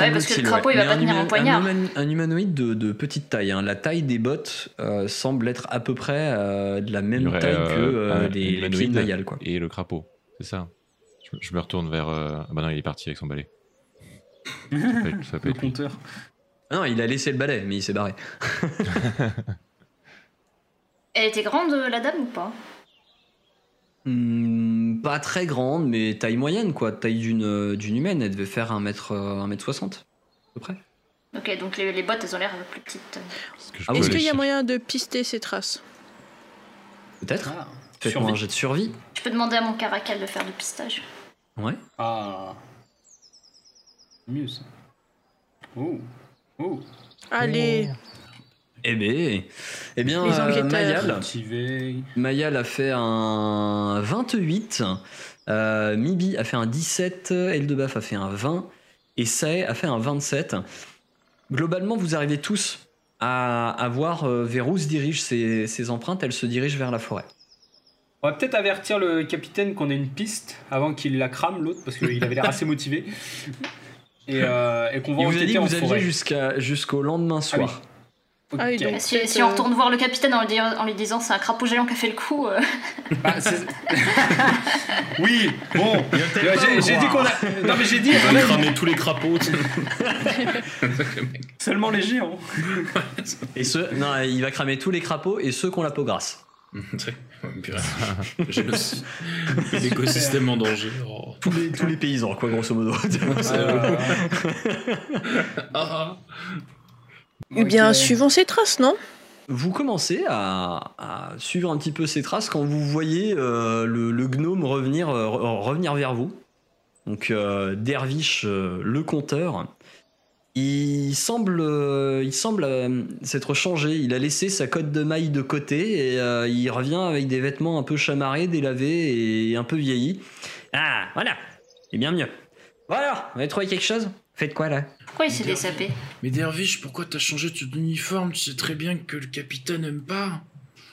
Ouais, parce que le crapaud, il va Mais pas tenir humain- poignard. Un, un humanoïde de, de petite taille. hein. La taille des bottes euh, semble être à peu près euh, de la même aurait, taille que euh, les, les pieds de Mayal. Quoi. Et le crapaud, c'est ça. Je, je me retourne vers. euh, Ah bah non, il est parti avec son balai. Ça peut être- ça peut Le être compteur. Ah Non, il a laissé le balai, mais il s'est barré. Elle était grande, la dame, ou pas? Hmm, pas très grande, mais taille moyenne, quoi. Taille d'une euh, d'une humaine. Elle devait faire 1 mètre, euh, 1 mètre 60 à peu près. Ok, donc les, les bottes, elles ont l'air plus petites. Est-ce que je Ah. Est-ce qu'il y a moyen de pister ces traces? Peut-être. Ah, Faites-moi un jet de survie. Je peux demander à mon caracal de faire du pistage. Ouais. Ah. Mieux ça. Oh. Oh. Allez, Eh ben, eh bien, Les euh, enquêteurs. Mayal. Mayal a fait un 28, euh, Mibi a fait un 17, Eldebaf a fait un 20 et Sae a fait un 27. Globalement, vous arrivez tous à, à voir euh, vers où se dirigent ces, ces empreintes. Elles se dirigent vers la forêt. On va peut-être avertir le capitaine qu'on a une piste avant qu'il la crame l'autre parce qu'il avait l'air assez motivé. Et, euh, et qu'on va Il vous a dit que vous aviez jusqu'au lendemain soir. Ah oui, donc- Si, on euh, retourne voir le capitaine en lui, dis- en lui disant c'est un crapaud géant qui a fait le coup, euh, Bah, oui, bon. J'ai dit qu'on a. Non mais j'ai dit. On on va a- cramer tous les crapauds. Seulement les géants. Et ceux, non, il va cramer tous les crapauds et ceux qui ont la peau grasse. L'écosystème en danger. Oh. Tous les, tous les paysans, quoi, grosso modo. Euh, Ah, Eh bien, suivons ces traces, non Vous commencez à, à suivre un petit peu ces traces quand vous voyez euh, le, le gnome revenir, euh, re- revenir vers vous. Donc euh, Dervish, euh, le compteur, il semble, il semble s'être changé. Il a laissé sa cotte de maille de côté et il revient avec des vêtements un peu chamarrés, délavés et un peu vieillis. Ah, voilà, c'est bien mieux. Voilà, vous avez trouvé quelque chose? Faites quoi là? Pourquoi il s'est désapé Mais Dervish, pourquoi t'as changé ton uniforme Tu sais très bien que le capitaine aime pas.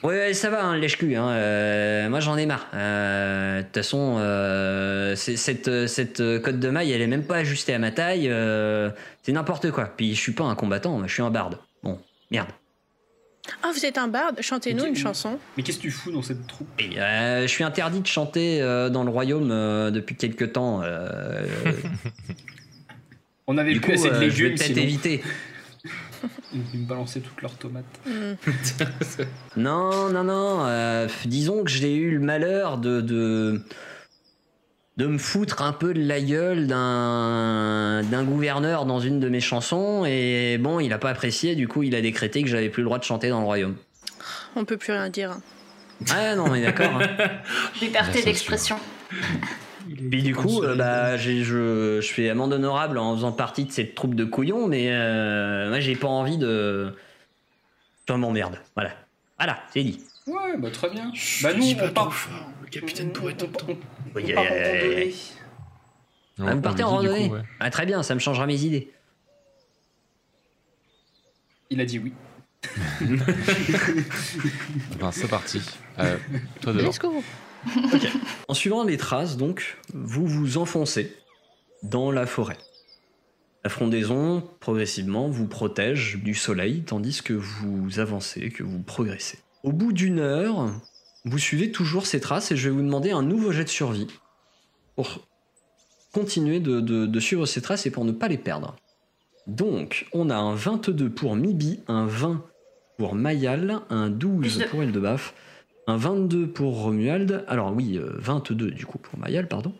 Ouais, ouais, ça va, hein, lèche-cul. Hein. euh, moi, j'en ai marre. Euh, De toute façon, euh, cette, cette cote de maille, elle est même pas ajustée à ma taille. euh, c'est n'importe quoi. Puis, je suis pas un combattant, je suis un barde. Bon, merde. Ah, vous êtes un barde? Chantez-nous une chanson. Mais qu'est-ce que tu fous dans cette troupe? Euh, je suis interdit de chanter euh, dans le royaume euh, depuis quelques temps. On avait du plus coup, assez de euh, je vais légumes peut-être sinon. éviter. Ils me balançaient toutes leurs tomates. Non, non, non. euh, disons que j'ai eu le malheur de, de, de me foutre un peu de la gueule d'un d'un gouverneur dans une de mes chansons. Et bon, il a pas apprécié, du coup, il a décrété que j'avais plus le droit de chanter dans le royaume. On peut plus rien dire. Ah non, mais d'accord. hein. Liberté ça, d'expression. Puis du coup, euh, bah, je, je fais amende honorable en faisant partie de cette troupe de couillons, mais euh, moi, j'ai pas envie de. Je m'emmerde. Voilà. Voilà, c'est dit. Ouais, bah très bien. Chut, Bah nous, on pas part. fort. Le capitaine pourrait t'entendre. on- Oui, on part en euh, randonnée. Ah, vous partez en randonnée ouais. Ah, Très bien, ça me changera mes idées. Il a dit oui. Ben, c'est parti. Euh, toi dehors. Go En suivant les traces, donc, vous vous enfoncez dans la forêt. La frondaison, progressivement, vous protège du soleil, tandis que vous avancez, que vous progressez. Au bout d'une heure, vous suivez toujours ces traces et je vais vous demander un nouveau jet de survie pour continuer de, de- de suivre ces traces et pour ne pas les perdre. Donc, on a un 22 pour Mibi, un 20 pour Mayal, un 12 Plus de- pour Eldebaf, un 22 pour Romuald, alors oui, euh, 22 du coup pour Mayal, pardon,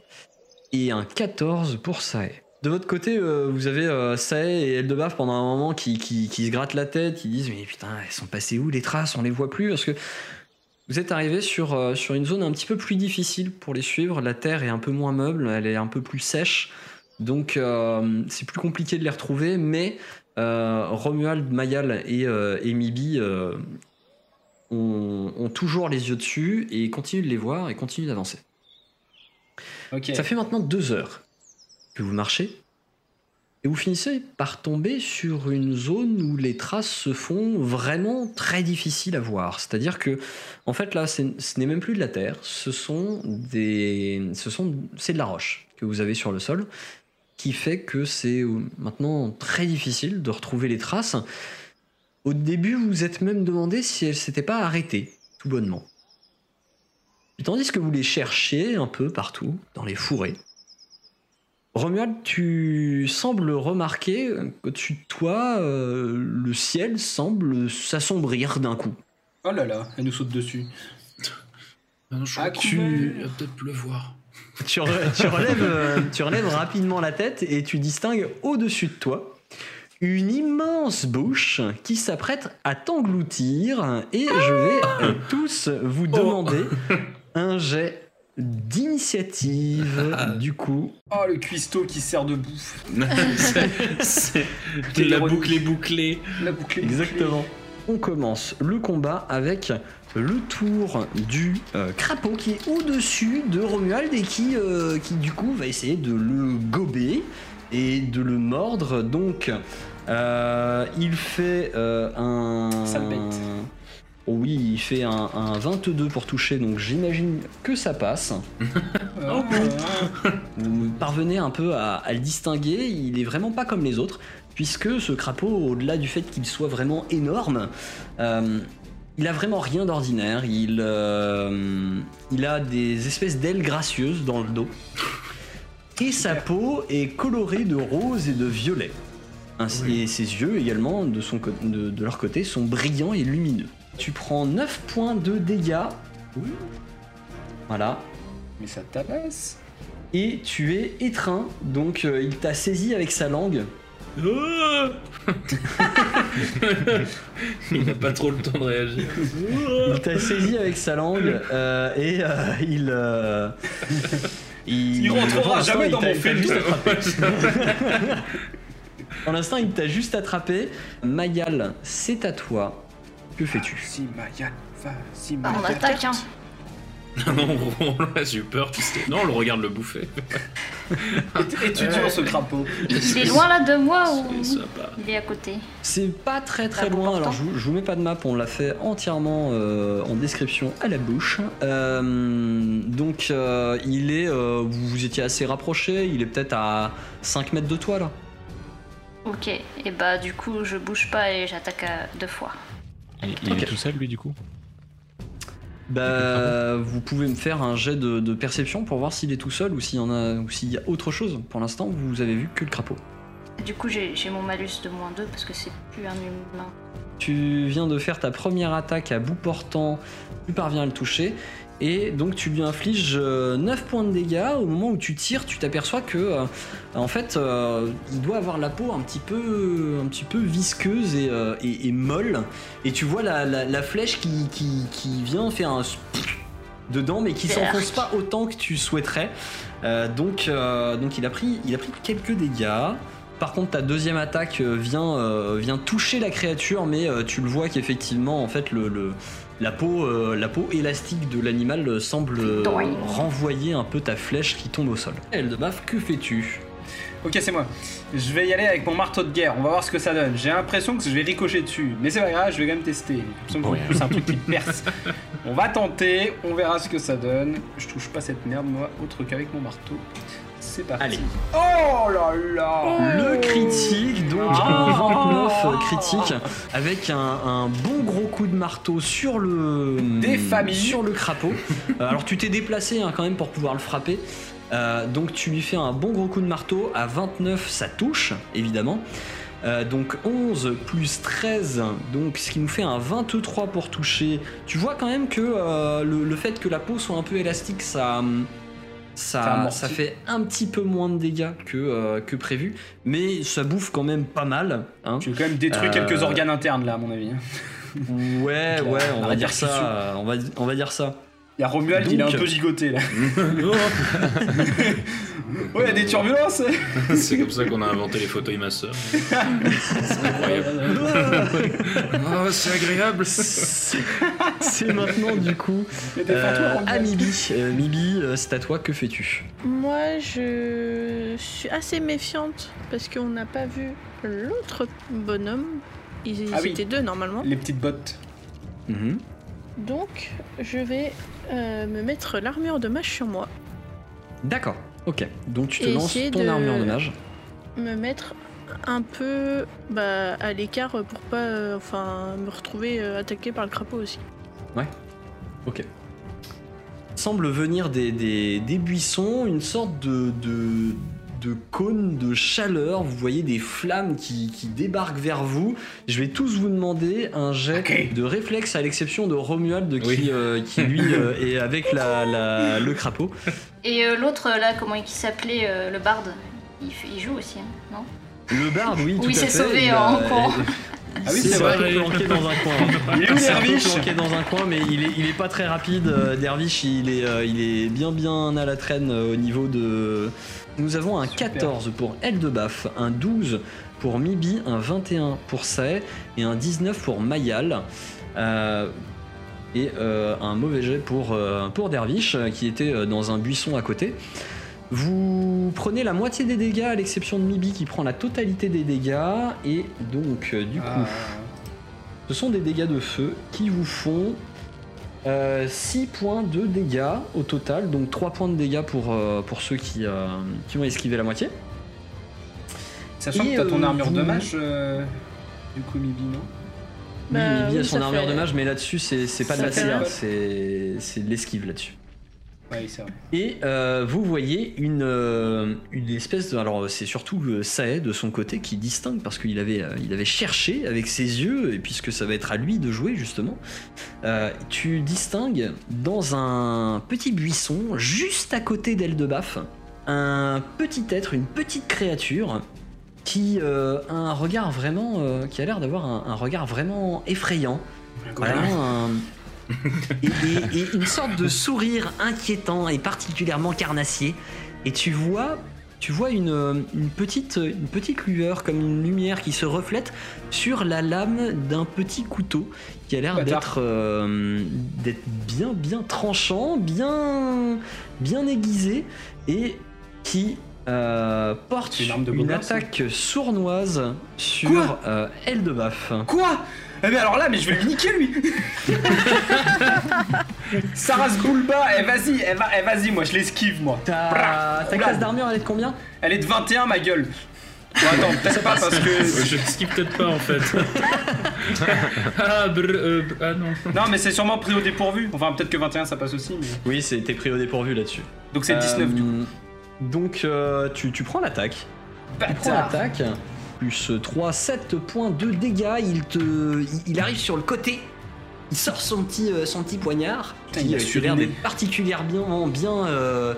et un 14 pour Sae. De votre côté, euh, vous avez euh, Sae et Eldebaf pendant un moment qui, qui, qui se grattent la tête, qui disent Mais putain, elles sont passées où les traces? On les voit plus Parce que vous êtes arrivé sur, euh, une zone un petit peu plus difficile pour les suivre. La terre est un peu moins meuble, elle est un peu plus sèche. Donc euh, c'est plus compliqué de les retrouver, mais euh, Romuald, Mayal et, euh, et Mibi euh, ont, ont toujours les yeux dessus et continuent de les voir et continuent d'avancer. Ça fait maintenant deux heures que vous marchez et vous finissez par tomber sur une zone où les traces se font vraiment très difficiles à voir. C'est-à-dire que, en fait, là, ce n'est même plus de la terre, ce sont des, ce sont, c'est de la roche que vous avez sur le sol, qui fait que c'est euh, maintenant très difficile de retrouver les traces. Au début, vous vous êtes même demandé si elles s'étaient pas arrêtées, tout bonnement. Et tandis que vous les cherchiez un peu partout, dans les fourrés, Romuald, tu sembles remarquer qu'au-dessus de toi, euh, le ciel semble s'assombrir d'un coup. Oh là là, elle nous saute dessus. Ah non, je Ah, crois tu- qu'il va peut-être pleuvoir. Tu, re- tu relèves, euh, tu relèves rapidement la tête et tu distingues au-dessus de toi une immense bouche qui s'apprête à t'engloutir et je vais euh, tous vous demander un jet d'initiative du coup. Oh, le cuistot qui sert de bouffe. C'est- c'est- La boucle est bouclée. La boucle est Exactement. On commence le combat avec le tour du euh, crapaud qui est au-dessus de Romuald et qui, euh, qui du coup va essayer de le gober et de le mordre. Donc euh, il fait euh, un... Sale bête. Oh oui, il fait un, un 22 pour toucher, donc j'imagine que ça passe. Oh, Vous parvenez un peu à, à le distinguer, il est vraiment pas comme les autres, puisque ce crapaud, au-delà du fait qu'il soit vraiment énorme, euh, il a vraiment rien d'ordinaire. Il, euh, il a des espèces d'ailes gracieuses dans le dos. Et sa peau est colorée de rose et de violet. Ainsi- Et ses yeux également, de, son, co- de, de leur côté, sont brillants et lumineux. Tu prends 9 points de dégâts. Voilà. Mais ça tabasse. Et tu es étreint, donc euh, il t'a saisi avec sa langue. Ah Il n'a pas trop le temps de réagir. Il t'a saisi avec sa langue euh, et euh, il, euh, il. Il rentrera jamais il dans t'a- mon film. juste attrapé. Pour l'instant, il t'a juste attrapé. Mayal, c'est à toi. Que fais-tu? Si, Maya, vas-y, Bah, Maya. on attaque, hein. Non, on- j'ai eu peur. tu sais. Non, on le regarde le bouffer. Et tu dur ce crapaud. Il est loin là de moi ou il est à côté? C'est pas très très loin, alors je vous, je vous mets pas de map, on l'a fait entièrement euh, en description à la bouche. Euh, donc euh, il est, euh, vous, vous étiez assez rapproché, il est peut-être à 5 mètres de toi là. Ok, et bah du coup je bouge pas et j'attaque à deux fois. Il, il Ok. est tout seul, lui, du coup? Bah, vous pouvez me faire un jet de, de perception pour voir s'il est tout seul ou s'il y en a ou s'il y a autre chose. Pour l'instant, vous avez vu que le crapaud. Du coup j'ai j'ai mon malus de moins 2 parce que c'est plus un humain. Tu viens de faire ta première attaque à bout portant, tu parviens à le toucher, et donc tu lui infliges euh, 9 points de dégâts. Au moment où tu tires, tu t'aperçois que, euh, en fait, euh, il doit avoir la peau un petit peu, un petit peu visqueuse et, euh, et- et molle, et tu vois la, la- la flèche qui, qui- qui vient faire un dedans, mais qui s'enfonce pas autant que tu souhaiterais. Euh, donc, euh, donc il a pris, il a pris quelques dégâts. Par contre, ta deuxième attaque euh, vient, euh, vient toucher la créature, mais euh, tu le vois qu'effectivement, en fait, le, le- la, peau, euh, la peau élastique de l'animal semble euh, renvoyer un peu ta flèche qui tombe au sol. Elle de baffe, que fais-tu? Ok, c'est moi. Je vais y aller avec mon marteau de guerre. On va voir ce que ça donne. J'ai l'impression que je vais ricocher dessus. Mais c'est pas grave, je vais quand même tester. J'ai l'impression que c'est un truc qui perce. On va tenter. On verra ce que ça donne. Je touche pas cette merde, moi, autre qu'avec mon marteau. C'est parti. Allez. Oh là là Le critique, donc un 29 critique, avec un, un bon gros coup de marteau sur le, Des familles. sur le crapaud. Euh, alors tu t'es déplacé hein, quand même pour pouvoir le frapper. Euh, donc tu lui fais un bon gros coup de marteau. À 29, ça touche, évidemment. Euh, donc 11 plus 13, donc ce qui nous fait un 23 pour toucher. Tu vois quand même que euh, le, le fait que la peau soit un peu élastique, ça, Ça ça, fait un petit peu moins de dégâts que, euh, que prévu, mais ça bouffe quand même pas mal. Hein. Tu veux quand même détruire Euh, quelques organes internes là, à mon avis. Ouais, ouais, on va dire ça. On va, on va dire ça. Il y a Romuald, il est un Donc- peu gigoté là. Oh, Ouais, il y a des turbulences c'est comme ça qu'on a inventé les photos et ma soeur. c'est incroyable. Oh, c'est agréable. C'est maintenant du coup euh, à. Mibi. Euh, Mibi, euh, c'est à toi, que fais-tu? Moi, je suis assez méfiante parce qu'on n'a pas vu l'autre bonhomme. Ils Ah oui. étaient deux normalement. Les petites bottes. Mhm. Donc, je vais euh, me mettre l'armure de mage sur moi. D'accord, ok. Donc tu te Et lances ton de- armure de mage. Me mettre un peu bah, à l'écart pour pas euh, enfin, me retrouver euh, attaqué par le crapaud aussi. Ok. Semble venir des, des, des buissons, une sorte de, de, de cône de chaleur. Vous voyez des flammes qui, qui débarquent vers vous. Je vais tous vous demander un jet de réflexe, à l'exception de Romuald qui, Oui. euh, qui lui euh, est avec la, la- le crapaud. Et euh, l'autre là, comment il s'appelait euh, le barde? Il, joue aussi, hein, non? Le barde, oui, tout Oui, à il s'est sauvé en courant. Ah oui, c'est vrai, planqué dans un coin. Il est où Dervish planqué dans un coin, mais il est, il est pas très rapide. euh, Dervish, il est, euh, il est bien bien à la traîne euh, au niveau de. Nous avons un Super. 14 pour Eldebaf, un 12 pour Mibi, un 21 pour Sae et un 19 pour Mayal. Euh, et euh, un mauvais jet pour, euh, pour Dervish euh, qui était euh, dans un buisson à côté. Vous prenez la moitié des dégâts à l'exception de Mibi qui prend la totalité des dégâts et donc euh, du coup Ah. ce sont des dégâts de feu qui vous font 6 points de dégâts au total, donc 3 points de dégâts pour, euh, pour ceux qui, euh, qui ont esquivé la moitié. Sachant Et, que t'as ton euh, armure de mage, euh, du coup, Mibi, non? Oui, Bah, Mibi a oui, son armure fait- de mage, mais là-dessus c'est c'est pas de la c'est c'est de l'esquive là-dessus. Oui, c'est vrai. Et euh, vous voyez une, euh, une espèce de. Alors, c'est surtout euh, Sae de son côté qui distingue parce qu'il avait, euh, il avait cherché avec ses yeux, et puisque ça va être à lui de jouer justement, tu distingues dans un petit buisson juste à côté d'Eldebaf un petit être, une petite créature qui a un regard vraiment. qui a l'air d'avoir un, un regard vraiment effrayant. Vraiment un- et, et- et une sorte de sourire inquiétant et particulièrement carnassier. Et tu vois, tu vois une, une petite, une petite lueur, comme une lumière qui se reflète sur la lame d'un petit couteau qui a l'air d'être euh, d'être bien, bien tranchant, bien, bien aiguisé et qui euh, porte une arme de une Bogart, ça attaque sournoise sur Quoi? euh, Eldebaf. Quoi? Eh mais alors là, mais je vais le niquer lui Sarah Bulba, eh vas-y, eh, va- eh, vas-y, moi je l'esquive moi. Ta, ta classe d'armure, elle est de combien Elle est de 21 ma gueule. Bon attends, peut-être pas parce que... Je skip peut-être pas en fait. ah, brr, euh, brr, ah non. Non mais c'est sûrement pris au dépourvu. Enfin peut-être que 21 ça passe aussi, mais... Oui, c'était pris au dépourvu là-dessus. Donc c'est 19 du coup. Euh, Donc, euh, tu, tu prends l'attaque. Tu prends Bâtard l'attaque. Plus 3, 7 points de dégâts. Il, te, il, arrive sur le côté. Il sort son petit, euh, son petit poignard. Putain, qui il a euh, qui l'air d'être particulièrement bien, euh,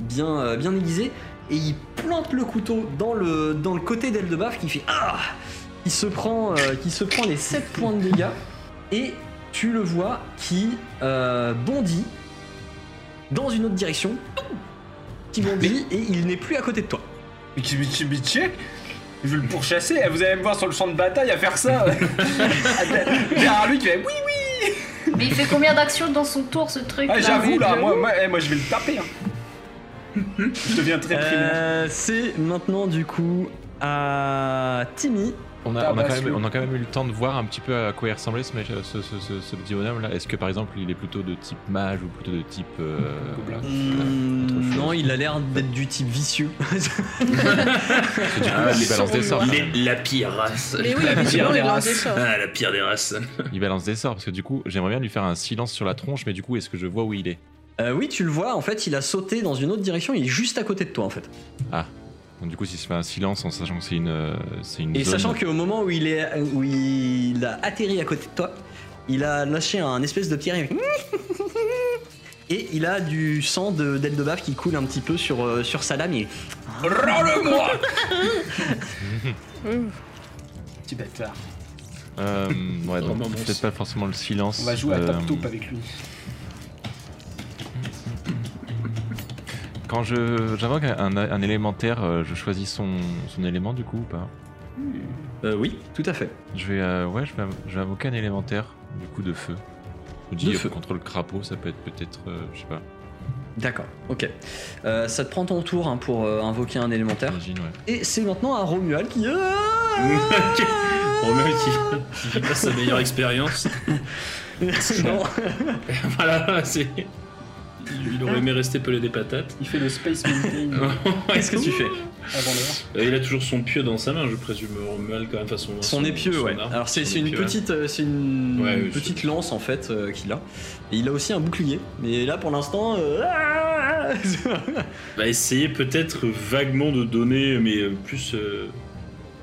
bien, euh, bien aiguisé. Et il plante le couteau dans le, dans le côté d'Eldebaf qui fait Ah Il se prend, euh, qui se prend les 7 points de dégâts. Et tu le vois qui bondit dans une autre direction. Qui bondit et il n'est plus à côté de toi. Mais qui- mais qui- mais check Je vais le pourchasser, vous allez me voir sur le champ de bataille à faire ça Derrière lui qui fait oui oui Mais il fait combien d'actions dans son tour ce truc Ah, J'avoue là, moi, moi, eh, moi je vais le taper hein. Je deviens très primaire. Euh, c'est maintenant du coup à Timmy. On a, Ah, on, a quand même, celui- on a quand même eu le temps de voir un petit peu à quoi il ressemblait ce, mec- ce, ce- ce- ce petit bonhomme là. Est-ce que par exemple il est plutôt de type mage ou plutôt de type. euh, Gobelin. Hmm, non, il a l'air d'être du type vicieux. Du coup, Ah, il balance des sorts. Il est la pire race. Mais oui, La visiblement, pire il des races. sorts. Ah, la pire des races. Il balance des sorts parce que du coup j'aimerais bien lui faire un silence sur la tronche, mais du coup est-ce que je vois où il est? Euh, oui, tu le vois, en fait, il a sauté dans une autre direction, il est juste à côté de toi en fait. Donc du coup s'il se fait un silence en sachant que c'est une, euh, c'est une Et zone- sachant qu'au moment où il, est, où il a atterri à côté de toi, il a lâché un espèce de petit rire. Et il a du sang de d'Eldebaf qui coule un petit peu sur, euh, sur sa lame. Et... Rends-le-moi. Petit bâtard. Euh, ouais, donc maman, peut-être pas forcément le silence. On va jouer à euh, top top avec lui. Quand je j'invoque un, un élémentaire, euh, je choisis son, son élément du coup ou pas? Euh, oui, tout à fait. Je vais euh, ouais, je vais, je vais invoquer un élémentaire du coup de feu. Je dis De euh, feu. contre le crapaud, ça peut être peut-être euh, je sais pas. D'accord, ok. Ça te prend ton tour hein, pour invoquer un élémentaire. Ouais. Et c'est maintenant à Romuald qui. Ah Romuald qui, qui passe sa meilleure expérience. non. voilà, c'est. Il aurait aimé rester pelé des patates. Il fait le Space Mountain Qu'est-ce que tu fais avant l'heure. Euh, Il a toujours son pieu dans sa main, je présume. Romuald quand même façon. Son épieu, ouais. arme, Alors c'est une épieu, petite, euh, c'est une Ouais, oui, petite lance en fait euh, qu'il a. Et il a aussi un bouclier. Mais là pour l'instant. euh, ah Va essayer peut-être vaguement de donner, mais plus. euh,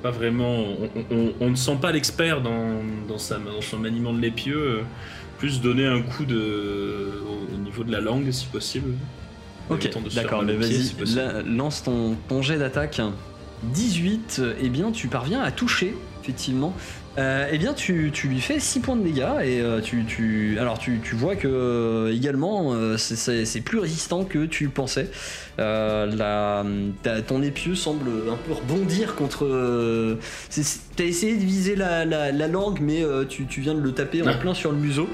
pas vraiment. On, on- on ne sent pas l'expert dans, dans, sa, dans son maniement de l'épieu. plus donner un coup de, niveau de la langue, si possible. ok, d'accord, mais vas-y, si lance ton, ton jet d'attaque. 18, euh, eh bien tu parviens à toucher, effectivement. Euh, eh bien tu, tu lui fais 6 points de dégâts et euh, tu, tu, alors tu, tu vois que euh, également euh, c'est- plus résistant que tu pensais. La, ta- ton épieu semble un peu rebondir contre. T'as essayé de viser la, la- la langue, mais euh, tu, tu viens de le taper en plein sur le museau.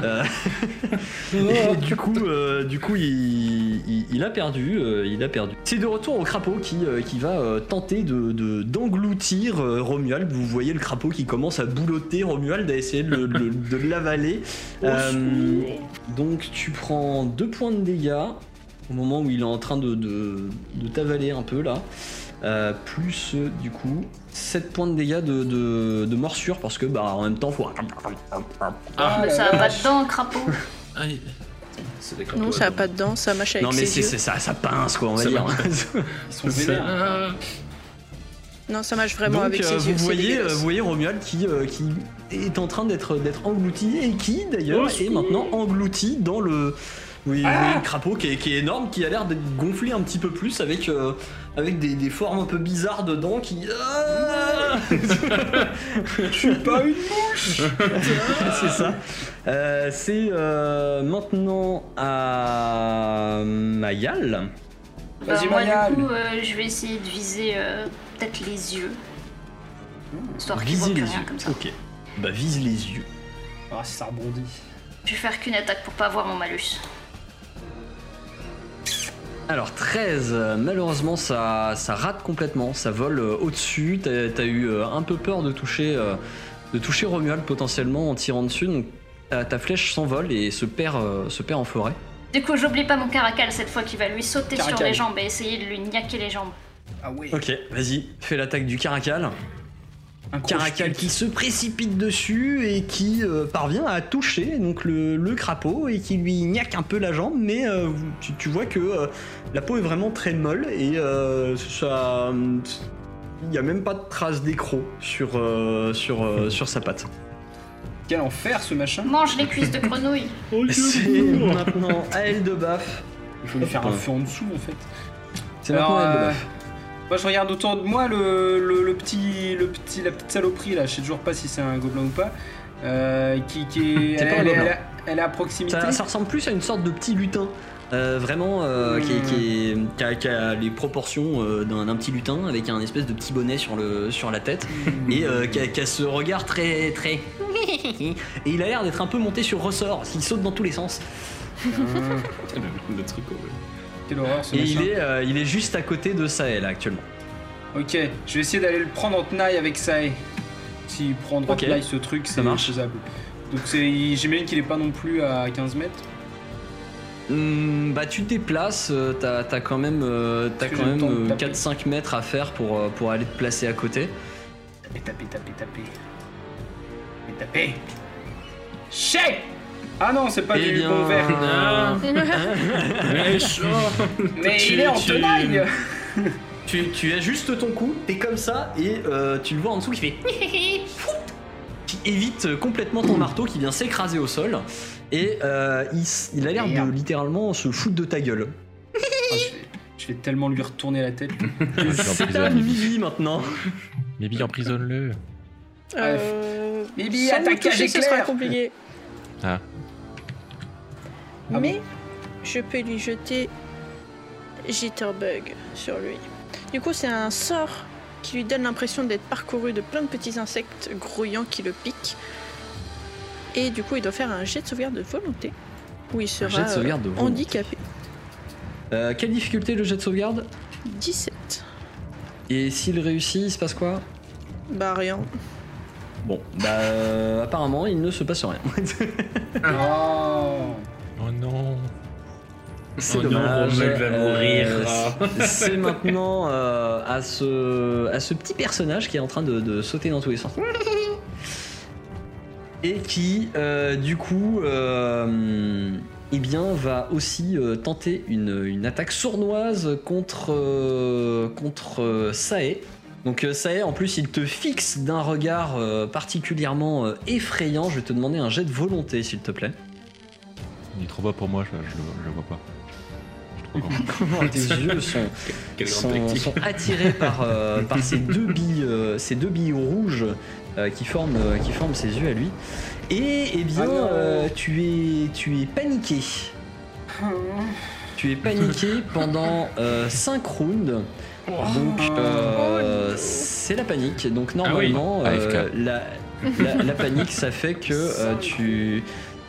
Euh, et du coup, euh, du coup, il, il- il a perdu. il a perdu. C'est de retour au crapaud qui, qui va tenter de de- d'engloutir Romuald. Vous voyez le crapaud qui commence à boulotter Romuald, à essayer de, de- de l'avaler. Donc tu prends deux points de dégâts au moment où il est en train de t'avaler un peu là. Euh, plus euh, du coup 7 points de dégâts de, de, de morsure parce que bah en même temps faut Ah, mais la ça a pas vache. de dents, crapaud. Ah, Non, ça a dents. pas de dents, ça mâche avec non mais ses yeux. ça ça pince quoi on va Ça dire Ils sont Ça- vénères. Ah, Non, ça mâche vraiment donc avec euh, ses vous yeux. c'est voyez vous voyez Romuald qui euh, qui est en train d'être d'être englouti et qui d'ailleurs Oh, est maintenant englouti dans le vous vous Ah le crapaud qui est, qui est énorme, qui a l'air d'être gonflé un petit peu plus avec, euh, avec des, des formes un peu bizarres dedans qui. Ah Je suis pas une mouche c'est ça. Euh, c'est euh, maintenant à Mayal. Bah, Vas-y, moi, Mayal. du coup, euh, je vais essayer de viser euh, peut-être les yeux. Histoire qu'il voit Viser plus les rien yeux. comme ça. Ok. Bah vise les yeux. Ah, si ça rebondit. Je vais faire qu'une attaque pour pas avoir mon malus. Alors 13, euh, malheureusement ça, ça rate complètement, ça vole euh, au-dessus, t'as as eu euh, un peu peur de toucher, euh, de toucher Romuald potentiellement en tirant dessus, donc ta, ta flèche s'envole et se perd, euh, se perd en forêt. Du coup, j'oublie pas mon caracal cette fois qui va lui sauter sur les jambes et essayer de lui niaquer les jambes. Ah ouais. Ok, vas-y, fais l'attaque du caracal. Un Caracal qui se précipite dessus et qui euh, parvient à toucher donc le, le crapaud et qui lui niaque un peu la jambe, mais euh, tu, tu vois que euh, la peau est vraiment très molle et euh, ça. Il n'y a même pas de trace d'écro sur, euh, sur, euh, sur sa patte. Quel enfer ce machin. Mange les cuisses de grenouille. C'est maintenant à elle de baffe. Il faut lui faire un feu en dessous en fait. C'est maintenant à elle de euh, baffe. Moi je regarde autour de moi le, le, le petit, le petit, la petite saloperie là, je sais toujours pas si c'est un gobelin ou pas. Euh, qui, qui est, elle, pas un elle elle est- elle est à proximité. Ça, ça ressemble plus à une sorte de petit lutin. euh, vraiment, euh, qui, est- qui, est- qui a, qui a les proportions euh, d'un d'un petit lutin avec un espèce de petit bonnet sur, le, sur la tête et euh, qui, a, qui a ce regard très très. et il a l'air d'être un peu monté sur ressort, il saute dans tous les sens. Ah, le, le truc, ouais. Quelle horreur ce Et il est, euh, il est juste à côté de Sahel actuellement. Ok, je vais essayer d'aller le prendre en tenaille avec Sae. S'il prend en tenaille ce truc, c'est marche. faisable. Donc j'imagine qu'il est pas non plus à 15 mètres. Hum, bah tu te déplaces, euh, t'as as quand même, euh, quand même temps de euh, taper 4-5 mètres à faire pour, pour aller te placer à côté. Taper, taper, taper, taper. Taper, taper. Chais Ah non, c'est pas Eh du bien, bon verre. Ah, mais chaud. Mais tu- il est en tu- tenaille Tu, tu ajustes ton coup, t'es comme ça, et euh, tu le vois en dessous qui fait. qui évite complètement ton marteau qui vient s'écraser au sol. Et euh, il, il a l'air de littéralement se foutre de ta gueule. Ah, je, vais, je vais tellement lui retourner la tête. C'est à Mimi maintenant. Bibi, emprisonne-le. Euh, Bibi, toucher, ce sera compliqué. Ah. Ah Mais je peux lui jeter Jitterbug sur lui. Du coup, c'est un sort qui lui donne l'impression d'être parcouru de plein de petits insectes grouillants qui le piquent. Et du coup, il doit faire un jet de sauvegarde de volonté où il sera jet de sauvegarde de euh, handicapé. Euh, quelle difficulté le jet de sauvegarde? 17. Et s'il réussit, il se passe quoi? Bah rien. Bon, bah euh, apparemment il ne se passe rien. Oh. Oh non. C'est Oh dommage. Va mourir. Ah. c'est- maintenant euh, à, ce, à ce petit personnage qui est en train de, de sauter dans tous les sens. Et qui, euh, du coup, euh, eh bien, va aussi euh, tenter une, une attaque sournoise contre, euh, contre euh, Sae. Donc euh, Sae, en plus, il te fixe d'un regard euh, particulièrement euh, effrayant. Je vais te demander un jet de volonté, s'il te plaît. Il est trop bas pour moi, je, je, le- je le vois pas. Grand. Tes yeux sont, sont, sont attirés par, euh, par ces deux billes, euh, ces deux billes rouges euh, qui, forment, euh, qui forment ses yeux à lui. Et eh bien, Ah euh, tu, es, tu es paniqué. Tu es paniqué pendant 5 rounds. Donc, euh, c'est la panique. Donc, normalement, Ah oui. euh, AFK. la, la- la panique, ça fait que euh, tu,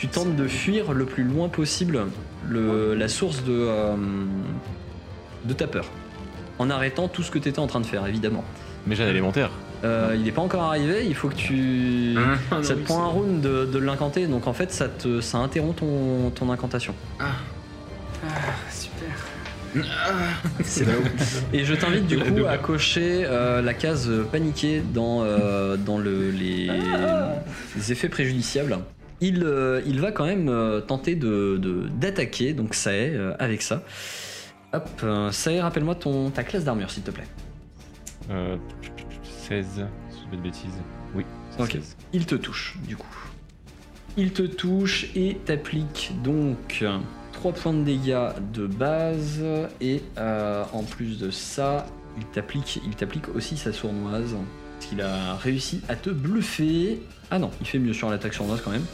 tu tentes de fuir le plus loin possible le, la source de, euh, de ta peur. En arrêtant tout ce que tu étais en train de faire, évidemment. Mais j'ai un élémentaire. Euh, il n'est pas encore arrivé, il faut que tu. Ah, non, ça te prend un round de, de l'incanter, donc en fait ça, te, ça interrompt ton, ton incantation. Ah, super. C'est ballot. Et je t'invite du coup à cocher euh, la case paniquée dans, euh, dans le, les, les effets préjudiciables. Il, euh, il va quand même euh, tenter de, de- d'attaquer, donc ça est, euh, avec ça. Hop, euh, ça est, rappelle-moi ton, ta classe d'armure s'il te plaît. Euh, 16, si je dis pas de bêtises. Oui, c'est Ok. 16. Il te touche, du coup. Il te touche et t'applique donc 3 points de dégâts de base. Et euh, en plus de ça, il t'applique, il t'applique aussi sa sournoise. Parce qu'il a réussi à te bluffer. Ah non, il fait mieux sur l'attaque sournoise quand même.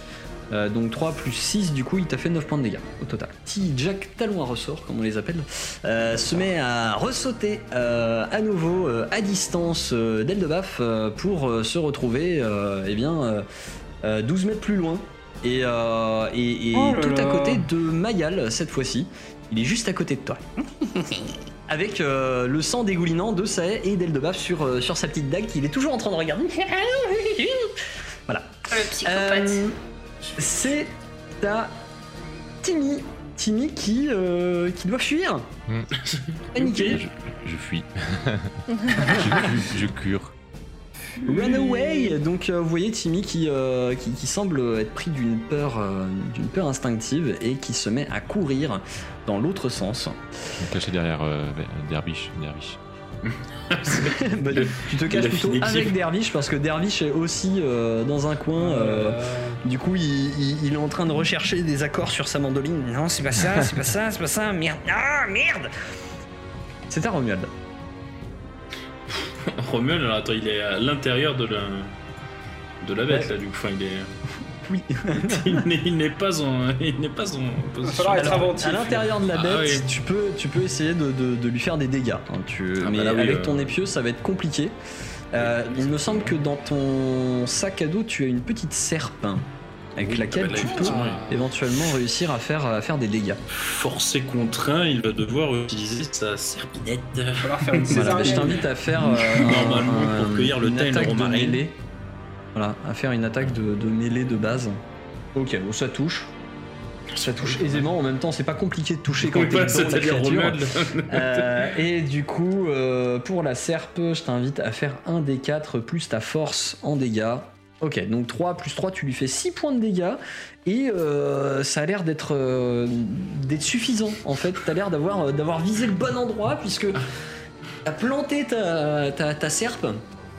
Euh, donc 3 plus 6, du coup, il t'a fait 9 points de dégâts au total. Petit Jack Talon à ressort, comme on les appelle, euh, se met à ressauter euh, à nouveau à distance d'Eldebaf pour se retrouver eh bien, euh, euh, 12 mètres plus loin. Et, euh, et- et Oh là tout à côté de Mayal cette fois-ci. Il est juste à côté de toi. Avec euh, le sang dégoulinant de Sae et d'Eldebaf sur, euh, sur sa petite dague qu'il est toujours en train de regarder. voilà. Le psychopathe. Euh, c'est à Timmy. Timmy qui, euh, qui doit fuir. Hmm. Paniqué. Je, je fuis. je, fuis, je cure. Run away Donc euh, vous voyez Timmy qui, euh, qui, qui semble être pris d'une peur, euh, d'une peur instinctive et qui se met à courir dans l'autre sens. Cachais derrière euh, Dervish. Dervish. Bah, tu te caches plutôt avec. Dervish parce que Dervish est aussi euh, dans un coin. euh, Du coup, il, il- il est en train de rechercher des accords sur sa mandoline. Non, c'est pas ça, c'est pas ça, c'est pas ça, merde. Ah, merde C'est à Romuald. Romuald, alors attends, il est à l'intérieur de la, de la bête Ouais. là, du coup. Enfin, il est. Oui. il n'est- pas en. Il n'est pas en position. Alors, inventif. à l'intérieur de la Ah bête, oui. tu, peux, tu peux essayer de, de- de lui faire des dégâts. hein. Tu- Ah bah mais là, oui, avec euh. ton épieu, ça va être compliqué. Euh, il me semble que dans ton sac à dos, tu as une petite serpe hein, avec laquelle ah bah là, tu peux effectivement, éventuellement réussir à faire, à faire des dégâts. Forcé contraint, il va devoir utiliser sa serpinette. Il va falloir faire une Voilà, bah, je t'invite à faire euh, Normalement, un- pour cueillir le de mêlée. Voilà, à faire une attaque de, de mêlée de base. Ok, bon, ça touche. Ça touche aisément. En même temps, c'est pas compliqué de toucher quand Oui, t'es dedans, la créature. Euh, et du coup, euh, pour la serpe, je t'invite à faire un des 4 plus ta force en dégâts. Ok, donc 3 plus 3, tu lui fais 6 points de dégâts. Et euh, ça a l'air d'être euh, d'être suffisant en fait. T'as l'air d'avoir euh, d'avoir visé le bon endroit puisque t'as planté ta, ta, ta serpe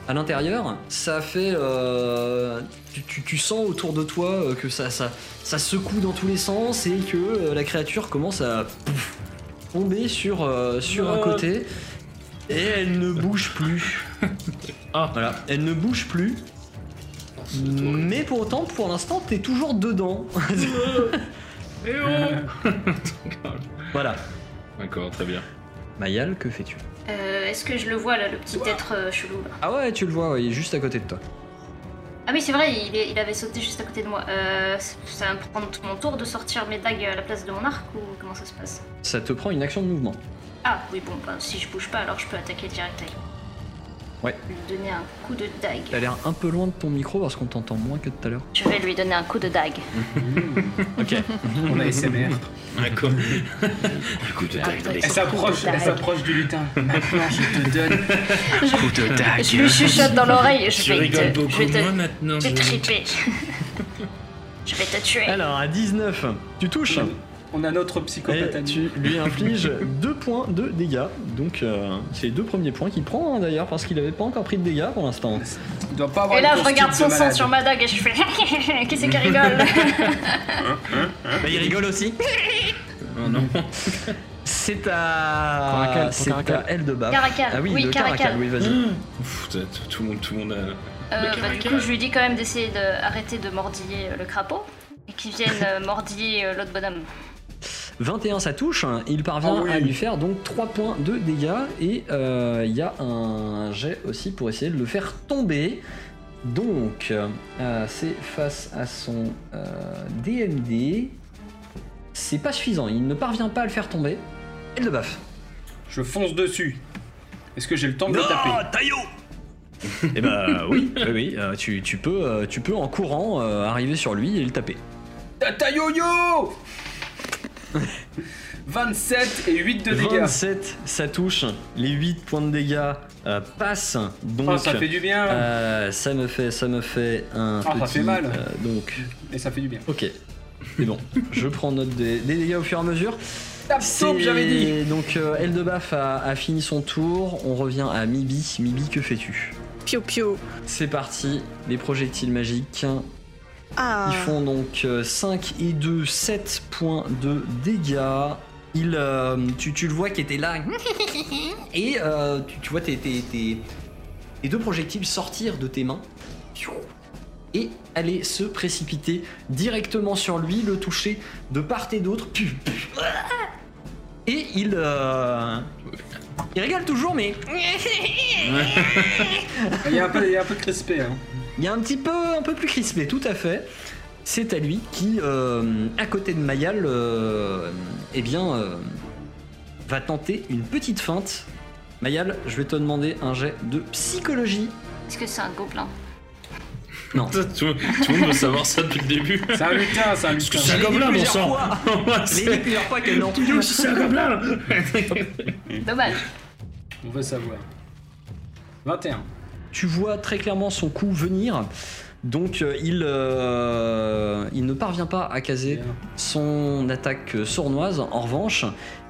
à l'intérieur. Ça fait. euh, tu, tu- tu sens autour de toi que ça, ça, ça secoue dans tous les sens et que la créature commence à pouf, tomber sur, sur un côté. Et elle ne bouge plus. Ah. Voilà, elle ne bouge plus. Mais pour autant, pour l'instant, t'es toujours dedans. Eh oh voilà. D'accord, très bien. Mayal, que fais-tu? Euh, Est-ce que je le vois là, le petit être euh, chelou là? Ah ouais, tu le vois, ouais, il est juste à côté de toi. Ah oui, c'est vrai, il, est- il avait sauté juste à côté de moi. Euh, ça va me prendre tout mon tour de sortir mes dagues à la place de mon arc ou comment ça se passe? Ça te prend une action de mouvement. Ah oui, bon, bah, si je bouge pas, alors je peux attaquer direct avec. Ouais. Lui donner un coup de dague. T'as l'air un peu loin de ton micro parce qu'on t'entend moins que tout à l'heure. Je vais lui donner un coup de dague. Ok. On a SMR. D'accord. Elle s'approche, elle s'approche du lutin. Maintenant, je te donne. Coup de dague. Je lui chuchote dans l'oreille. Je vais rigoles te, beaucoup je vais de moi te, maintenant. te je- triper. je vais te tuer. Alors, à 19, tu touches. On a notre psychopathe à tu lui infliges 2 points de dégâts. Donc, euh, c'est les deux premiers points qu'il prend hein, d'ailleurs, parce qu'il avait pas encore pris de dégâts pour l'instant. Il doit pas avoir Et là, je regarde son sang sur ma dague et je fais Qui c'est qui rigole Bah, il rigole aussi. Oh non. C'est à. C'est à elle de bas. Caracal, Ah oui, oui, de Caracal. Caracal, oui, vas-y. Tout le monde, tout le monde a. Euh, bah, du coup, je lui dis quand même d'essayer d'arrêter de mordiller euh, le crapaud et qu'il vienne euh, mordiller euh, l'autre bonhomme. 21 ça touche, il parvient Ah oui. à lui faire donc 3 points de dégâts et euh, il y a un jet aussi pour essayer de le faire tomber. Donc euh, c'est face à son euh, DMD. C'est pas suffisant, il ne parvient pas à le faire tomber. Elle le baffe. Je fonce dessus. Est-ce que j'ai le temps de le taper Taillot Eh bah oui, oui, oui, euh, tu, tu peux, euh, tu peux en courant euh, arriver sur lui et le taper. Tata yo-yo 27 et 8 de dégâts. 27, ça touche. Les 8 points de dégâts euh, passent. Donc, Ah, ça fait du bien. euh, ça me fait, ça me fait un Ah, ça fait mal. euh, donc, Et ça fait du bien. ok. C'est bon. Je prends note des, des dégâts au fur et à mesure. J'avais dit. Donc, euh, Eldebaf a, a fini son tour. On revient à Mibi. Mibi, que fais-tu? Pio pio. C'est parti. Les projectiles magiques. Ah. Ils font donc euh, 5 et 2, 7 points de dégâts. Il, euh, tu, tu le vois qui était là. Et euh, tu, tu vois tes, tes- tes- tes deux projectiles sortir de tes mains. Et aller se précipiter directement sur lui, le toucher de part et d'autre. Et il. euh, il rigole toujours, mais. Il y a un peu, il y a un peu crispé. Hein. Il y a un petit peu, un peu plus crispé, tout à fait. C'est à lui qui, euh, à côté de Mayal, euh, eh bien, euh, va tenter une petite feinte. Mayal, je vais te demander un jet de psychologie. Est-ce que c'est un gobelin Non. Tout, tout le monde veut savoir ça depuis le début. C'est un lutin, c'est un Parce que lutin. c'est un gobelin, mon sang. l'ai dit plusieurs fois que non. Tu dis aussi c'est un gobelin Dommage. On veut savoir. 21. Tu vois très clairement son coup venir. Donc euh, il, euh, il ne parvient pas à caser son attaque sournoise. En revanche,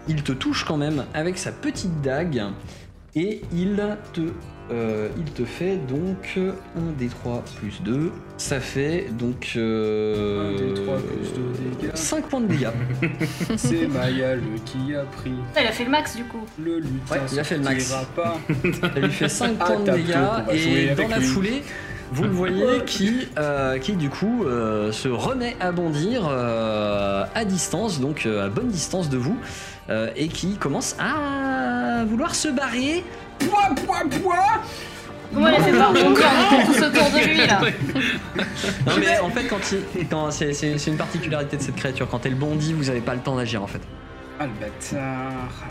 il te touche quand même avec sa petite dague et il te, euh, il te fait donc 1 des 3 plus 2. Ça fait donc euh, 1 des 3 plus 2 dégâts. 5 points de dégâts. C'est Mayal qui a pris Ah, il a fait le max du coup. le lutin. Ouais, il a fait le max. pas. Ça lui fait 5 Ah, points de dégâts et dans la lui. foulée, vous le voyez qui, euh, qui du coup euh, se remet à bondir euh, à distance, donc euh, à bonne distance de vous, euh, et qui commence à vouloir se barrer. Pouah, pouah, pouah Comment elle a fait pas rebondir On est tous autour de lui là. Non mais en fait quand, il, quand c'est, c'est- c'est une particularité de cette créature, quand elle bondit, vous n'avez pas le temps d'agir en fait. Ah le bâtard.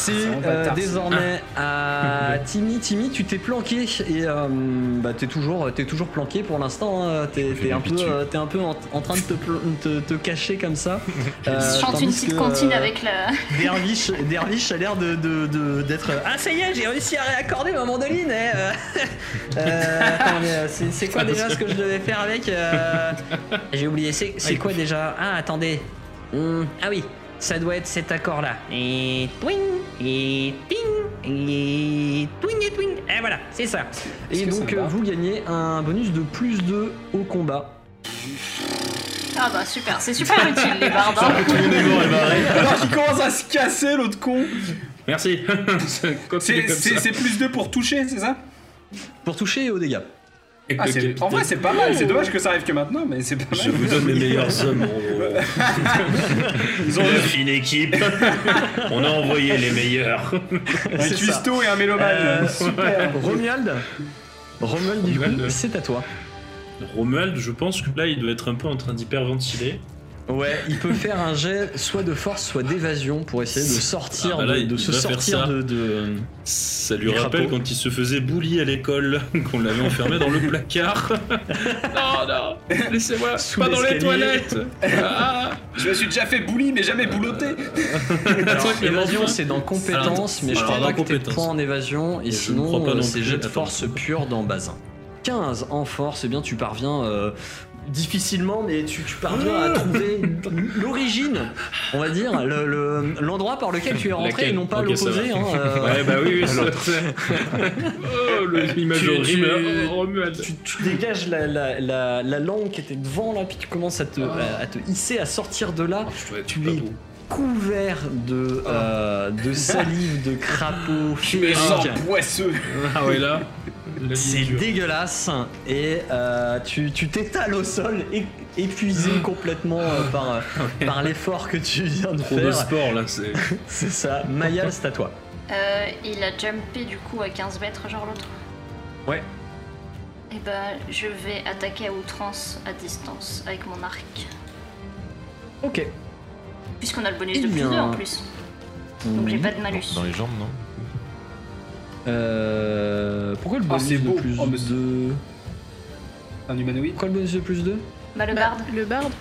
C'est C'est euh, ça. désormais à Timmy. Timmy, tu t'es planqué et euh, bah, t'es toujours, t'es toujours planqué pour l'instant. hein. T'es, un peu, euh, un peu en, en train de te, pl- te, te cacher comme ça. Je Euh, chante une petite que, comptine euh, avec la. Dervish, Dervish a l'air de, de- de- d'être. Ah ça y est, j'ai réussi à réaccorder ma mandoline. eh, euh. Euh, euh, c'est, c'est quoi déjà ce que je devais faire avec euh, J'ai oublié. C'est, c'est quoi déjà? Ah attendez. Hmm, ah oui, ça doit être cet accord là. Et twing et ting et twing et twing. Et voilà, c'est ça. Et donc ça euh, vous gagnez un bonus de plus 2 au combat. Ah bah super, c'est super utile les bardes. hein. Alors qu'il commence à se casser l'autre con. Merci. C'est plus 2 pour toucher, c'est ça? Pour toucher et aux dégâts. Ah, en vrai, c'est pas mal. C'est dommage que ça arrive que maintenant, mais c'est pas mal. Je vous donne les meilleurs hommes. On... Ils ont une fine équipe. On a envoyé les meilleurs. Un C'est ça. cuistot et un mélomane. Euh, Super. Romuald Romuald, du coup, Romuald. c'est à toi. Romuald, je pense que là, il doit être un peu en train d'hyperventiler. Ouais, il peut faire un jet soit de force, soit d'évasion pour essayer de sortir, Ah bah là, de, se sortir ça. de, de- Ça lui rappelle crapaud. quand il se faisait bully à l'école, qu'on l'avait enfermé dans le placard. non, non, laissez-moi, Sous pas dans les toilettes. Ah. Je me suis déjà fait bully, mais jamais bouloté. Évasion, c'est dans compétences, mais je crois pas que compétences. points en évasion, et, Et sinon, euh, c'est jet de force pure dans Bazin. 15 en force, et bien tu parviens euh, difficilement, mais tu, tu parviens à trouver l'origine, on va dire, le- le- l'endroit par lequel tu es rentré, Laquelle et non pas l'opposé. hein, euh, Ouais, bah oui, oui, ça, Oh, le- l'image Tu- horrible. tu- Oh, tu, tu dégages la, la, la, la langue qui était devant là, puis tu commences à te, à, à te hisser, à sortir de là, tu es couvert de, euh, de salive, de crapauds, Je me sens féeriques. poisseux. Ah ouais, là. C'est dégueulasse et euh, tu tu t'étales au sol, épuisé complètement euh, par, euh, par l'effort que tu viens de Trop de faire. sport là, c'est. C'est ça. Mayal, c'est à toi. Euh, il a jumpé du coup à 15 mètres, genre l'autre. Ouais. Et ben, je vais attaquer à outrance à distance avec mon arc. Ok. Puisqu'on a le bonus Eh de plus bien. 2 en plus. Donc j'ai pas de malus. Dans les jambes, non? Euh, pourquoi le Ah, bonus beau. de plus Oh, mais c'est- 2 Un humanoïde. Pourquoi le bonus de plus 2 Bah, le Bah, barde. le barde.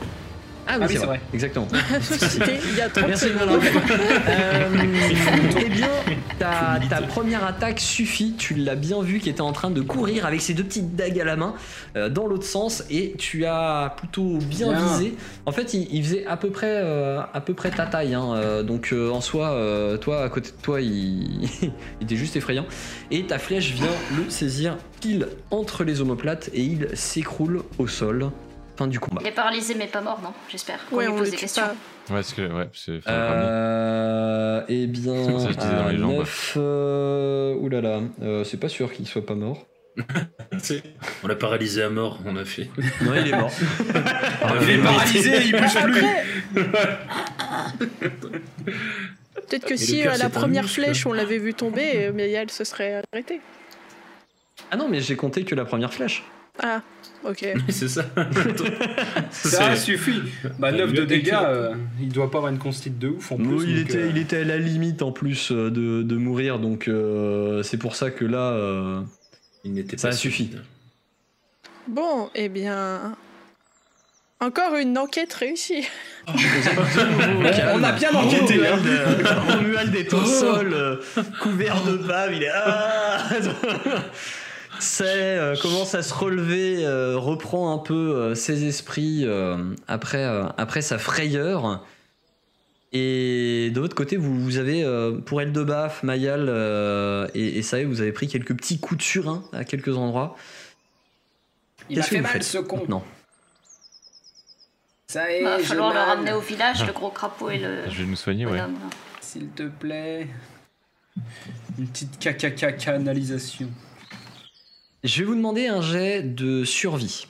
Ah oui, Ah oui, c'est vrai. vrai. Exactement. C'était il y a 30 Merci secondes. Euh, eh bien, ta, ta première attaque suffit. Tu l'as bien vu qui était en train de courir avec ses deux petites dagues à la main euh, dans l'autre sens et tu as plutôt bien, Bien. visé. En fait, il, il faisait à peu près, euh, à peu près ta taille. hein, euh, donc euh, en soi, euh, toi à côté de toi, il, il était juste effrayant. Et ta flèche vient le saisir pile entre les omoplates et il s'écroule au sol. Fin du combat. Il est paralysé mais pas mort, non J'espère. Qu'on Ouais, lui on pose des questions. pas. Ouais, parce que. Ouais, c'est. Euh, eh bien, C'est pour ça que je disais dans à les jambes. 9, euh, oulala, euh, c'est pas sûr qu'il soit pas mort. On l'a paralysé à mort, on a fait. Non, il est mort. Il est paralysé, il bouge plus. Peut-être que Et si à c'est la première muscle. flèche on l'avait vu tomber, euh, elle se serait arrêtée. ah non, mais j'ai compté que la première flèche. Ah, ok. c'est ça. Ça suffit. Bah, 9 de dégâts, euh, il doit pas avoir une constite de ouf en plus. Non, il, donc, était, euh, il était à la limite en plus euh, de, de mourir, donc euh, c'est pour ça que là. euh, Il n'était Ça pas suffit. stupide. Bon, eh bien. Encore une enquête réussie. On a bien enquêté, hein. Romuald, est au sol, couvert de bave, il est. C'est euh, commence à se relever, euh, reprend un peu euh, ses esprits euh, après, euh, après sa frayeur. Et de votre côté, vous, vous avez, euh, pour Eldebaf, Mayal euh, et, et Sae, vous avez pris quelques petits coups de surin à quelques endroits. Il que fait mal faites ce con. maintenant Ça y est, Va falloir le ramener au village, le gros crapaud et le Je vais nous soigner, ouais. S'il te plaît. Une petite caca canalisation. Je vais vous demander un jet de survie.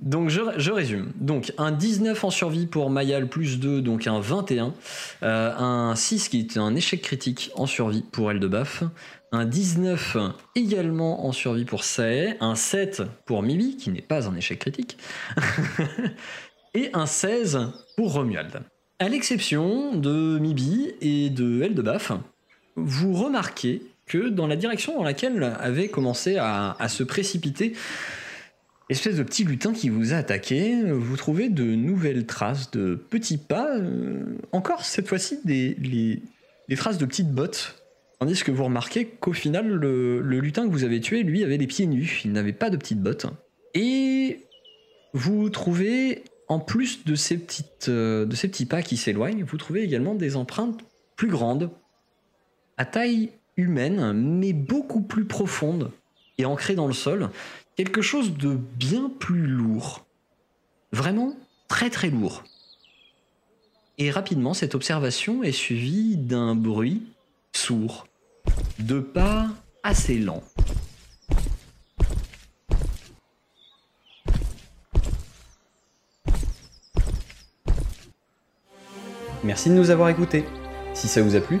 Donc je, résume. Donc un 19 en survie pour Mayal plus 2, donc un 21. Euh, un 6 qui est un échec critique en survie pour Eldebaf. Un 19 également en survie pour Sae. Un 7 pour Mibi, qui n'est pas un échec critique. Et un 16 pour Romuald. À l'exception de Mibi et de Eldebaf, vous remarquez que dans la direction dans laquelle avait commencé à, se précipiter espèce de petit lutin qui vous a attaqué, vous trouvez de nouvelles traces de petits pas, euh, encore cette fois-ci des traces de petites bottes. Tandis que vous remarquez qu'au final, le, le lutin que vous avez tué, lui, avait les pieds nus, il n'avait pas de petites bottes. Et vous trouvez, en plus de ces, petites, euh, de ces petits pas qui s'éloignent, vous trouvez également des empreintes plus grandes, à taille humaine, mais beaucoup plus profonde et ancrée dans le sol, quelque chose de bien plus lourd. Vraiment très très lourd. Et rapidement, cette observation est suivie d'un bruit sourd, de pas assez lents. Merci de nous avoir écoutés. Si ça vous a plu,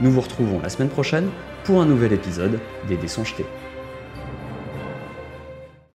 Nous vous retrouvons la semaine prochaine pour un nouvel épisode des dés jetés.